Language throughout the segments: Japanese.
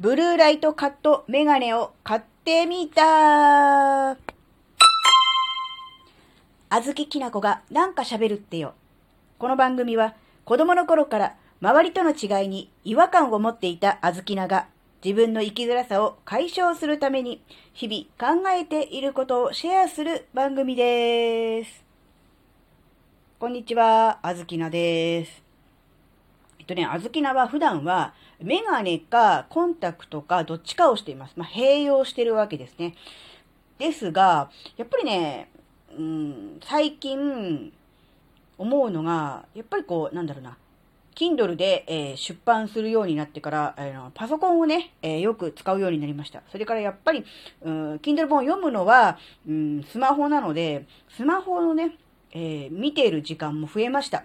ブルーライトカットメガネを買ってみたあずききなこがなんか喋るってよ。この番組は子供の頃から周りとの違いに違和感を持っていたあずきなが自分の生きづらさを解消するために日々考えていることをシェアする番組です。こんにちは、あずきなです。とね、あずきなは普段はメガネかコンタクトかどっちかをしています。まあ、併用してるわけですね。ですが、やっぱりね、うん、最近思うのが、やっぱりこう、なんだろうな、Kindle で、えー、出版するようになってから、えー、パソコンをね、えー、よく使うようになりました。それからやっぱり、うん、Kindle 本を読むのは、うん、スマホなので、スマホのね、えー、見ている時間も増えました。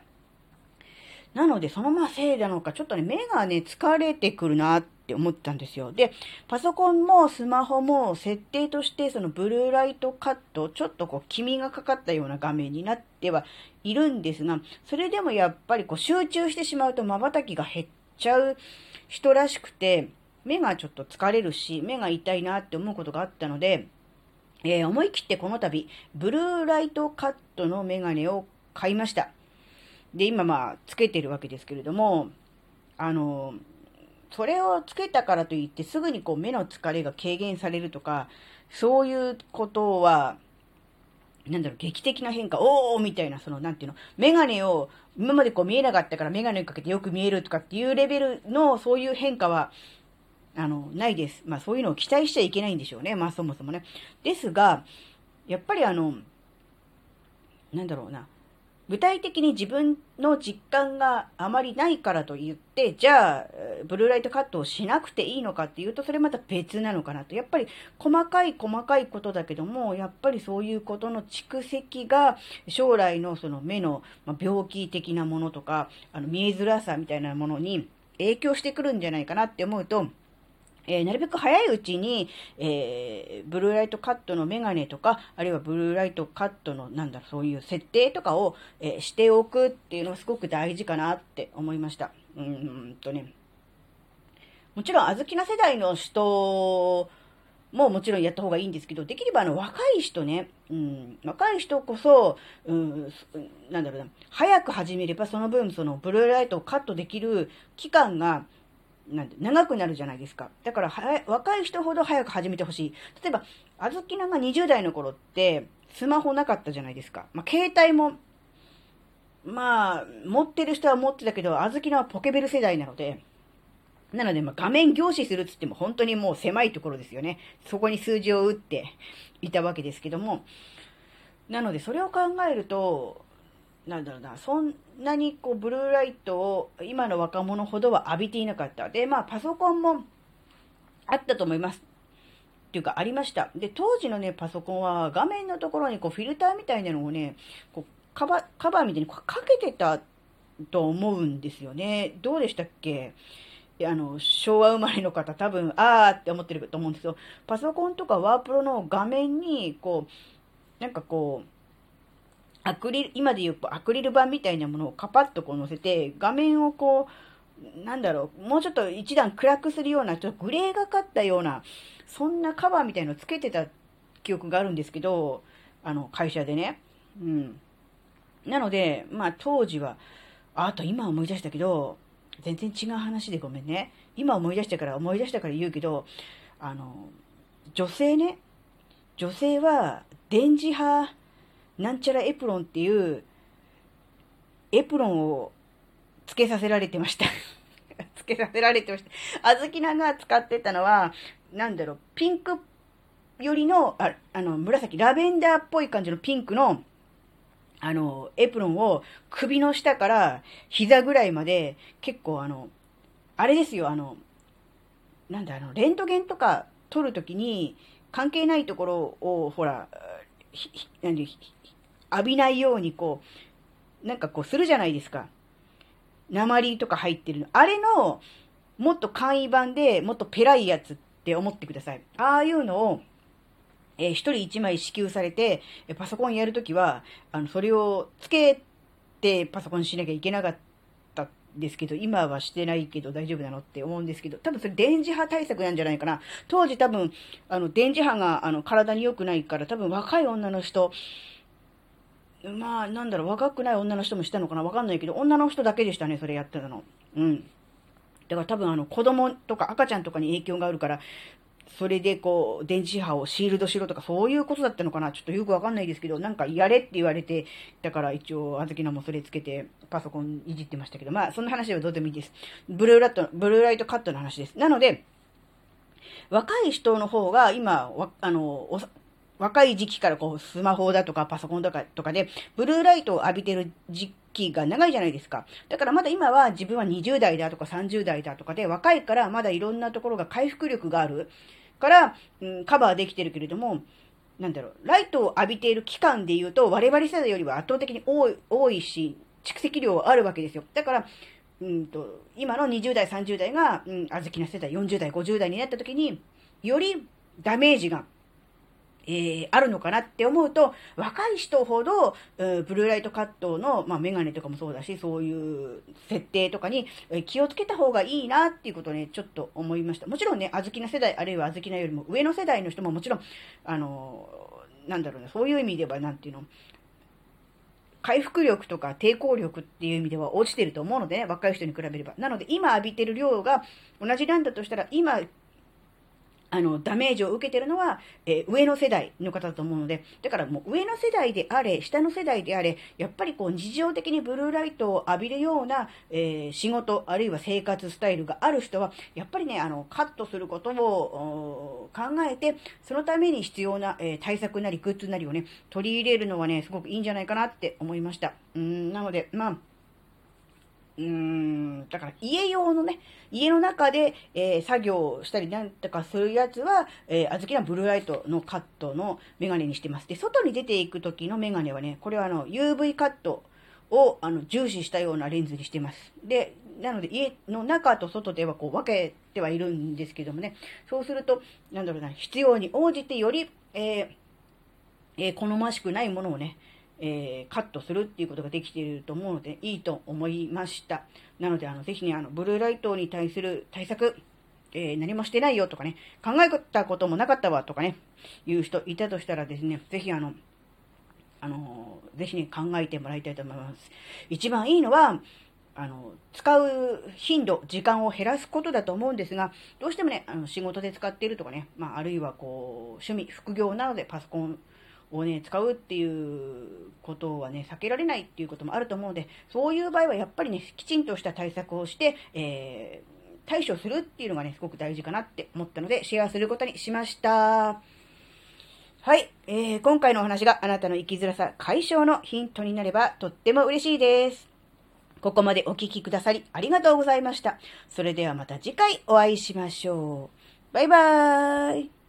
なので、そのまませいなのか、ちょっとね、目がね、疲れてくるなって思ったんですよ。で、パソコンもスマホも設定として、そのブルーライトカット、ちょっとこう、黄身がかかったような画面になってはいるんですが、それでもやっぱりこう、集中してしまうと瞬きが減っちゃう人らしくて、目がちょっと疲れるし、目が痛いなって思うことがあったので、えー、思い切ってこの度、ブルーライトカットのメガネを買いました。で、今まあ、つけてるわけですけれども、あの、それをつけたからといってすぐにこう目の疲れが軽減されるとか、そういうことは、なんだろう、劇的な変化、おーみたいな、その、なんていうの、メガネを、今までこう見えなかったからメガネをかけてよく見えるとかっていうレベルの、そういう変化は、あの、ないです。まあそういうのを期待しちゃいけないんでしょうね。まあそもそもね。ですが、やっぱりあの、なんだろうな。具体的に自分の実感があまりないからと言って、じゃあ、ブルーライトカットをしなくていいのかっていうと、それまた別なのかなと。やっぱり細かい細かいことだけども、やっぱりそういうことの蓄積が将来のその目の病気的なものとか、あの見えづらさみたいなものに影響してくるんじゃないかなって思うと、えー、なるべく早いうちに、えー、ブルーライトカットのメガネとか、あるいはブルーライトカットの、なんだろう、そういう設定とかを、えー、しておくっていうのはすごく大事かなって思いました。うんとね。もちろん、あずきな世代の人ももちろんやった方がいいんですけど、できればあの若い人ね、うん、若い人こそ、うん、なんだろうな、早く始めればその分そのブルーライトをカットできる期間がなんて、長くなるじゃないですか。だから、若い人ほど早く始めてほしい。例えば、あずきなが20代の頃って、スマホなかったじゃないですか。まあ、携帯も、まあ、持ってる人は持ってたけど、あずきなはポケベル世代なので、なので、まあ、画面凝視するっつっても本当にもう狭いところですよね。そこに数字を打っていたわけですけども。なので、それを考えると、なんだろうな、そんなにこう、ブルーライトを今の若者ほどは浴びていなかった。で、まあ、パソコンもあったと思います。っていうか、ありました。で、当時のね、パソコンは画面のところにこう、フィルターみたいなのをね、こう、カバー、カバーみたいにかけてたと思うんですよね。どうでしたっけ？あの、昭和生まれの方多分、あーって思ってると思うんですよ。パソコンとかワープロの画面に、こう、なんかこう、アクリル、今で言うアクリル板みたいなものをカパッとこう乗せて、画面をこう、なんだろう、もうちょっと一段暗くするような、ちょっとグレーがかったような、そんなカバーみたいのをつけてた記憶があるんですけど、あの、会社でね。うん。なので、まあ当時は、あと今思い出したけど、全然違う話でごめんね。今思い出したから、思い出したから言うけど、あの、女性ね、女性は電磁波なんちゃらエプロンっていうエプロンをつけさせられてました。つけさせられてました。あずきなが使ってたのは、なんだろう、ピンクよりの、ああの、紫、ラベンダーっぽい感じのピンクの、あの、エプロンを首の下から膝ぐらいまで結構あの、あれですよ、あの、なんだ、あの、レントゲンとか撮るときに関係ないところを、ほら、ひ、ひ、浴びないようにこう、なんかこうするじゃないですか。鉛とか入ってるの。あれの、もっと簡易版で、もっとペラいやつって思ってください。ああいうのを、えー、一人一枚支給されて、パソコンやるときは、あの、それをつけてパソコンしなきゃいけなかったんですけど、今はしてないけど大丈夫なのって思うんですけど、多分それ電磁波対策なんじゃないかな。当時多分、あの、電磁波があの体に良くないから、多分若い女の人、まあ、なんだろう、若くない女の人もしたのかなわかんないけど、女の人だけでしたね、それやってたの。うん。だから多分あの子供とか赤ちゃんとかに影響があるから、それでこう、電磁波をシールドしろとか、そういうことだったのかなちょっとよくわかんないですけど、なんかやれって言われて、だから一応、あずきなもそれつけて、パソコンいじってましたけど、まあ、そんな話はどうでもいいです。ブルーラット、ブルーライトカットの話です。なので、若い人の方が今、あの、若い時期からこう、スマホだとかパソコンとかとかで、ブルーライトを浴びてる時期が長いじゃないですか。だからまだ今は自分は20代だとか30代だとかで、若いからまだいろんなところが回復力があるから、うん、カバーできてるけれども、なんだろう、ライトを浴びている期間で言うと、我々世代よりは圧倒的に多い多いし、蓄積量はあるわけですよ。だから、うんと、今の20代、30代が、うん、あずきな世代、40代、50代になった時に、よりダメージがえー、あるのかなって思うと、若い人ほど、ブルーライトカットの、まあ、メガネとかもそうだし、そういう設定とかに、え気をつけた方がいいなっていうことをね、ちょっと思いました。もちろんね、あずきな世代、あるいはあずきなよりも上の世代の人ももちろん、あのー、なんだろうね、そういう意味では、なんていうの、回復力とか抵抗力っていう意味では落ちてると思うのでね、若い人に比べれば。なので、今浴びてる量が同じなんだとしたら、今あの、ダメージを受けてるのは、えー、上の世代の方だと思うので、だからもう上の世代であれ、下の世代であれ、やっぱりこう日常的にブルーライトを浴びるような、えー、仕事、あるいは生活スタイルがある人は、やっぱりね、あの、カットすることを考えて、そのために必要な、えー、対策なりグッズなりをね、取り入れるのはね、すごくいいんじゃないかなって思いました。うん、なので、まあ、うーん、だから家用のね、家の中で、えー、作業したりなんとかするやつは、えー、あずきはブルーライトのカットのメガネにしてます。で、外に出ていく時のメガネはね、これはあの、UV カットをあの重視したようなレンズにしてます。で、なので家の中と外ではこう分けてはいるんですけどもね、そうすると、なんだろうな、必要に応じてより、えーえー、好ましくないものをね、えー、カットするっていうことができていると思うので、いいと思いました。なので、あの、ぜひね、あの、ブルーライトに対する対策、えー、何もしてないよとかね、考えたこともなかったわとかね、いう人いたとしたらですね、ぜひあの、あの、ぜひね、考えてもらいたいと思います。一番いいのは、あの、使う頻度、時間を減らすことだと思うんですが、どうしてもね、あの仕事で使っているとかね、まあ、あるいはこう、趣味、副業なのでパソコンをね、使うっていうことはね、避けられないっていうこともあると思うので、そういう場合はやっぱりね、きちんとした対策をして、えー、対処するっていうのがね、すごく大事かなって思ったので、シェアすることにしました。はい、えー、今回のお話があなたの生きづらさ解消のヒントになればとっても嬉しいです。ここまでお聴きくださりありがとうございました。それではまた次回お会いしましょう。バイバーイ。